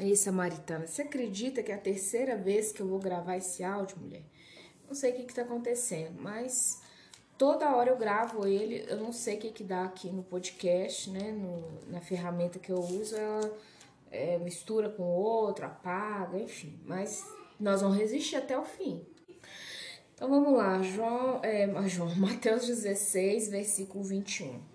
Ei, Samaritana, você acredita que é a terceira vez que eu vou gravar esse áudio, mulher? Não sei o que, que tá acontecendo, mas toda hora eu gravo ele. Eu não sei o que, que dá aqui no podcast, né? No, na ferramenta que eu uso, ela é, mistura com outro, apaga, enfim. Mas nós vamos resistir até o fim. Então vamos lá, João, é, João Mateus 16, versículo 21.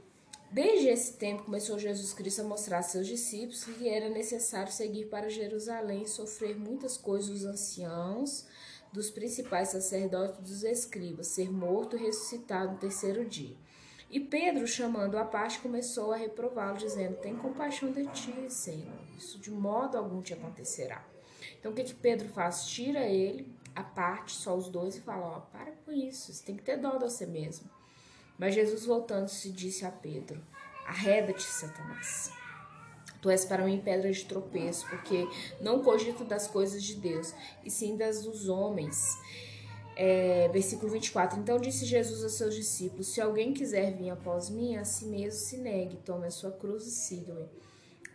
Desde esse tempo começou Jesus Cristo a mostrar a seus discípulos que era necessário seguir para Jerusalém e sofrer muitas coisas dos anciãos, dos principais sacerdotes e dos escribas, ser morto e ressuscitado no terceiro dia. E Pedro, chamando a parte, começou a reprová-lo, dizendo: Tem compaixão de ti, Senhor. Isso de modo algum te acontecerá. Então o que, que Pedro faz? Tira ele, a parte, só os dois, e fala: Ó, para com isso, você tem que ter dó de você mesmo. Mas Jesus, voltando-se, disse a Pedro: Arreda-te, Satanás. Tu és para mim pedra de tropeço, porque não cogito das coisas de Deus, e sim das dos homens. É, versículo 24. Então disse Jesus a seus discípulos: Se alguém quiser vir após mim, a si mesmo se negue, tome a sua cruz e siga-me.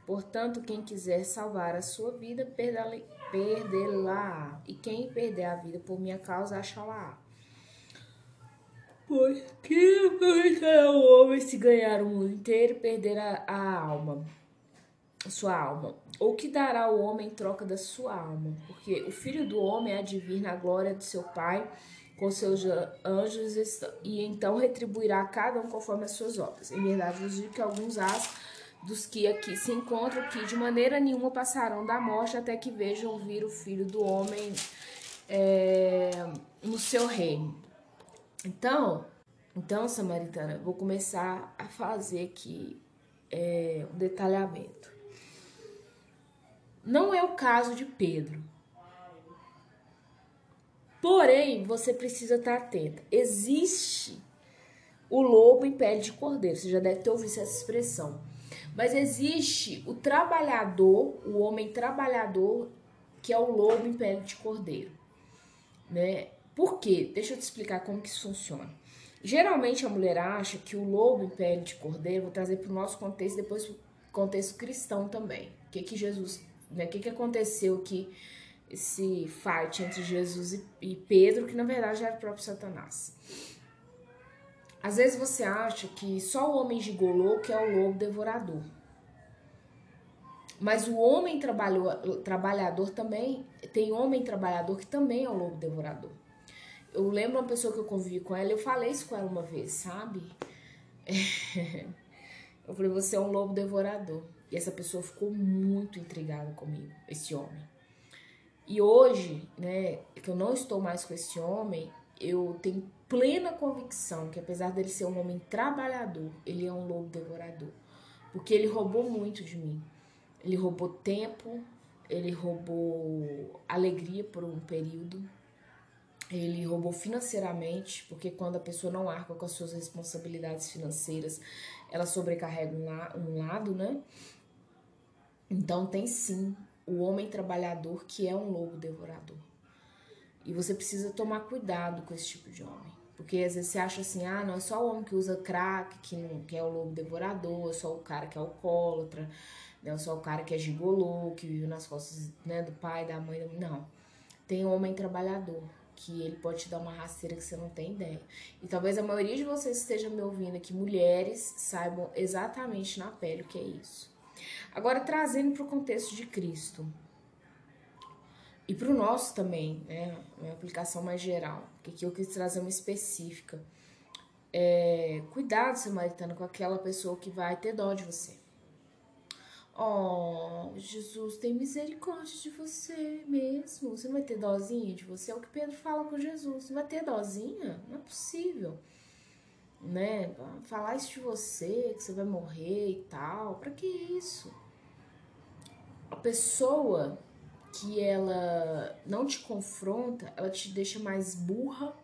Portanto, quem quiser salvar a sua vida, perdê-la. E quem perder a vida por minha causa, achá-la. Que aproveitará o homem se ganhar o mundo inteiro e perder a, a alma, sua alma? Ou que dará o homem em troca da sua alma? Porque o filho do homem há de vir na glória de seu Pai com seus anjos e então retribuirá a cada um conforme as suas obras. Em verdade, vos digo que alguns as dos que aqui se encontram que de maneira nenhuma passarão da morte até que vejam vir o filho do homem é, no seu reino. Então, então, Samaritana, vou começar a fazer aqui é, um detalhamento. Não é o caso de Pedro. Porém, você precisa estar atenta. Existe o lobo em pele de cordeiro. Você já deve ter ouvido essa expressão. Mas existe o trabalhador, o homem trabalhador, que é o lobo em pele de cordeiro. Né? Por quê? Deixa eu te explicar como que isso funciona. Geralmente a mulher acha que o lobo em pele de cordeiro, vou trazer para o nosso contexto, depois para o contexto cristão também. O que que Jesus, né? O que que aconteceu que esse fight entre Jesus e Pedro, que na verdade era o próprio Satanás. Às vezes você acha que só o homem gigolô que é o lobo devorador. Mas o homem trabalhador também, tem homem trabalhador que também é o lobo devorador. Eu lembro uma pessoa que eu convivi com ela, eu falei isso com ela uma vez, sabe? Eu falei, você é um lobo devorador. E essa pessoa ficou muito intrigada comigo, esse homem. E hoje, né, que eu não estou mais com esse homem, eu tenho plena convicção que apesar dele ser um homem trabalhador, ele é um lobo devorador. Porque ele roubou muito de mim. Ele roubou tempo, ele roubou alegria por um período, ele roubou financeiramente, porque quando a pessoa não arca com as suas responsabilidades financeiras, ela sobrecarrega um, la um lado, né? Então tem sim o homem trabalhador que é um lobo devorador. E você precisa tomar cuidado com esse tipo de homem. Porque às vezes você acha assim, ah, não é só o homem que usa crack, que, não, que é o lobo devorador, é só o cara que é alcoólatra, não é só o cara que é gigolô, que vive nas costas né, do pai, da mãe. Não. Tem homem trabalhador que ele pode te dar uma rasteira que você não tem ideia. E talvez a maioria de vocês esteja me ouvindo aqui, mulheres, saibam exatamente na pele o que é isso. Agora, trazendo para o contexto de Cristo. E para o nosso também, né? Uma aplicação mais geral. Porque aqui eu quis trazer uma específica. É, cuidado, samaritano, com aquela pessoa que vai ter dó de você. Oh, Jesus, tem misericórdia de você mesmo. Você não vai ter dozinha de você? É o que Pedro fala com Jesus. Você vai ter dozinha? Não é possível. Né? Falar isso de você, que você vai morrer e tal. Para que isso? A pessoa que ela não te confronta, ela te deixa mais burra,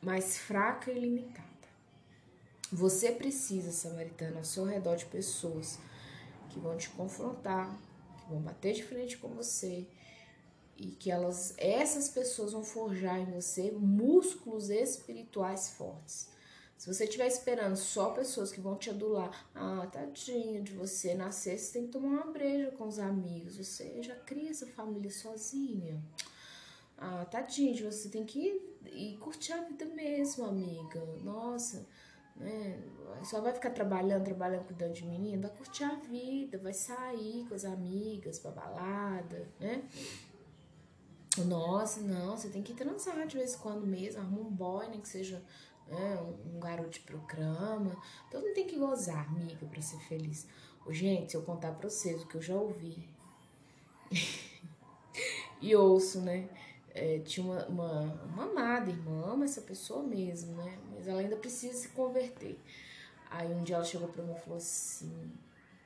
mais fraca e limitada. Você precisa, samaritano, ao seu redor de pessoas que vão te confrontar, que vão bater de frente com você e que elas, essas pessoas vão forjar em você músculos espirituais fortes. Se você estiver esperando só pessoas que vão te adular, ah, tadinho de você nascer, você tem que tomar uma breja com os amigos. Você já cria essa família sozinha. Ah, tadinho de você, tem que ir, ir curtir a vida mesmo, amiga. Nossa, né? Só vai ficar trabalhando, trabalhando, cuidando de menino, vai curtir a vida, vai sair com as amigas pra balada, né? Nossa, não, você tem que transar de vez em quando mesmo, arruma um boy, né, que seja né, um garoto de programa. Todo mundo tem que gozar, amiga, pra ser feliz. Ô, gente, se eu contar pra vocês o que eu já ouvi e ouço, né? É, tinha uma, uma, uma amada irmã, ama essa pessoa mesmo, né? Ela ainda precisa se converter. Aí um dia ela chegou pra mim e falou assim: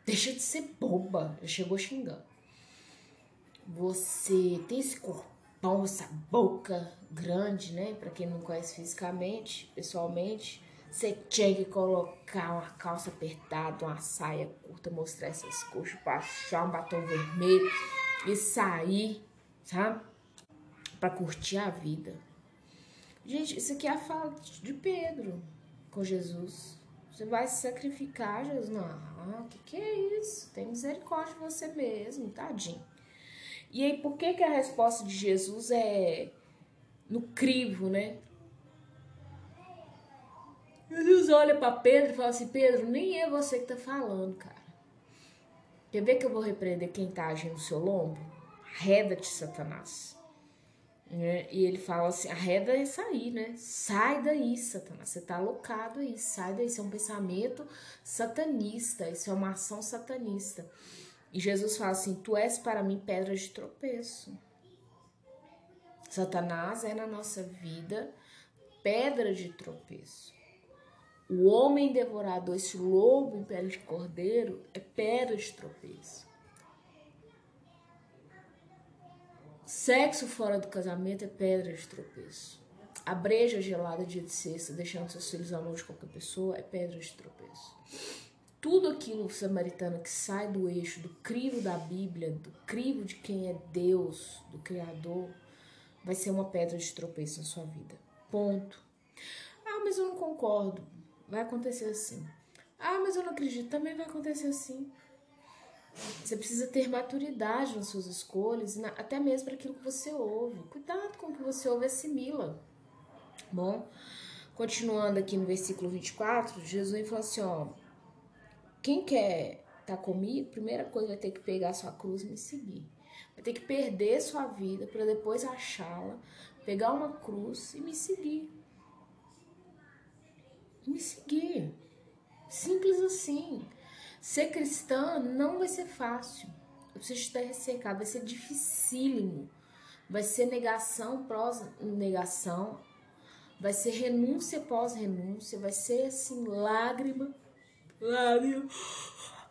Deixa de ser boba. Ela chegou xingando. Você tem esse corpão, essa boca grande, né? Pra quem não conhece fisicamente, pessoalmente, você tinha que colocar uma calça apertada, uma saia curta, mostrar essas coxas, passar um batom vermelho e sair, sabe? Pra curtir a vida. Gente, isso aqui é a fala de Pedro com Jesus. Você vai se sacrificar, Jesus? Não, o que, que é isso? Tem misericórdia de você mesmo, tadinho. E aí, por que, que a resposta de Jesus é no crivo, né? Jesus olha para Pedro e fala assim: Pedro, nem é você que tá falando, cara. Quer ver que eu vou repreender quem tá agindo no seu lombo? Reda-te, Satanás. Né? E ele fala assim: arreda é sair, né? Sai daí, Satanás. Você tá alocado aí, sai daí. Isso é um pensamento satanista, isso é uma ação satanista. E Jesus fala assim: Tu és para mim pedra de tropeço. Satanás é na nossa vida pedra de tropeço. O homem devorador, esse lobo em pele de cordeiro, é pedra de tropeço. Sexo fora do casamento é pedra de tropeço. A breja gelada dia de sexta, deixando seus filhos à mão de qualquer pessoa, é pedra de tropeço. Tudo aquilo samaritano que sai do eixo, do crivo da Bíblia, do crivo de quem é Deus, do Criador, vai ser uma pedra de tropeço na sua vida. Ponto. Ah, mas eu não concordo. Vai acontecer assim. Ah, mas eu não acredito. Também vai acontecer assim. Você precisa ter maturidade nas suas escolhas, até mesmo para aquilo que você ouve. Cuidado com o que você ouve e assimila. Bom, continuando aqui no versículo 24, Jesus falou assim: ó, quem quer estar tá comigo, primeira coisa vai ter que pegar sua cruz e me seguir. Vai ter que perder sua vida para depois achá-la, pegar uma cruz e me seguir. Me seguir. Simples assim. Ser cristã não vai ser fácil. Eu preciso te dar esse recado, vai ser dificílimo. Vai ser negação pós negação. Vai ser renúncia pós renúncia. Vai ser assim, lágrima. Lágrima.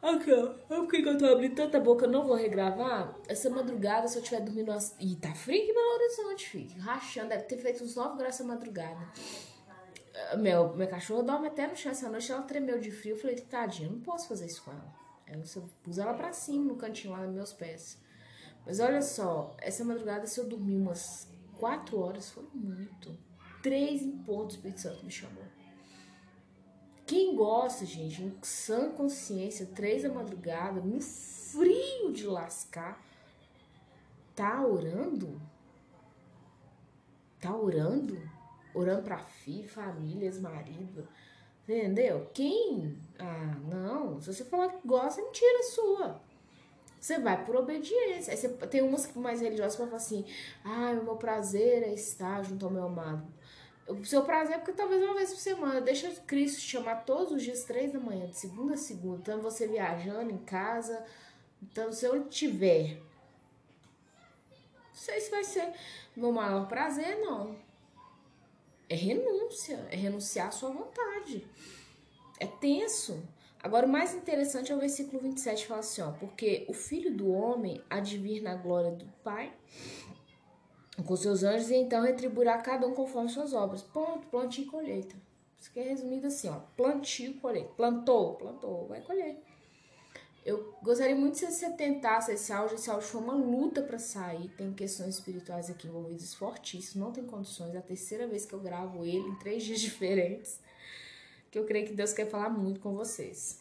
Aqui, ó. Por que eu tô abrindo tanta boca? Eu não vou regravar. Essa madrugada, se eu estiver dormindo. Ih, tá frio que Belo Horizonte, filho. Rachando. Deve ter feito uns 9 graus essa madrugada. Meu, meu cachorro dorme até no chão essa noite, ela tremeu de frio. Eu falei, tadinha, não posso fazer isso com ela. Aí eu pus ela pra cima, no cantinho lá nos meus pés. Mas olha só, essa madrugada, se eu dormir umas quatro horas, foi muito. Três em ponto, o Espírito Santo me chamou. Quem gosta, gente, em sã consciência, três da madrugada, no frio de lascar, tá orando? Tá orando? Orando para filho, famílias, marido. Entendeu? Quem? Ah, não. Se você falar que gosta, é mentira sua. Você vai por obediência. Aí você, tem umas mais religiosas que falam assim: ah, o meu prazer é estar junto ao meu amado. O seu prazer é porque talvez uma vez por semana. Deixa Cristo te chamar todos os dias, três da manhã, de segunda a segunda. Então você viajando em casa. Então, se eu tiver. Não sei se vai ser meu maior prazer, não. É renúncia, é renunciar à sua vontade. É tenso. Agora, o mais interessante é o versículo 27, fala assim, ó, porque o filho do homem há de vir na glória do Pai com seus anjos e então retribuirá cada um conforme suas obras. Ponto, plantio e colheita. Isso aqui é resumido assim, ó, plantio e colheita. Plantou, plantou, vai colher. Eu gostaria muito se você tentasse esse áudio. Esse áudio foi uma luta para sair. Tem questões espirituais aqui envolvidas fortíssimas. Não tem condições. É a terceira vez que eu gravo ele em três dias diferentes. que eu creio que Deus quer falar muito com vocês.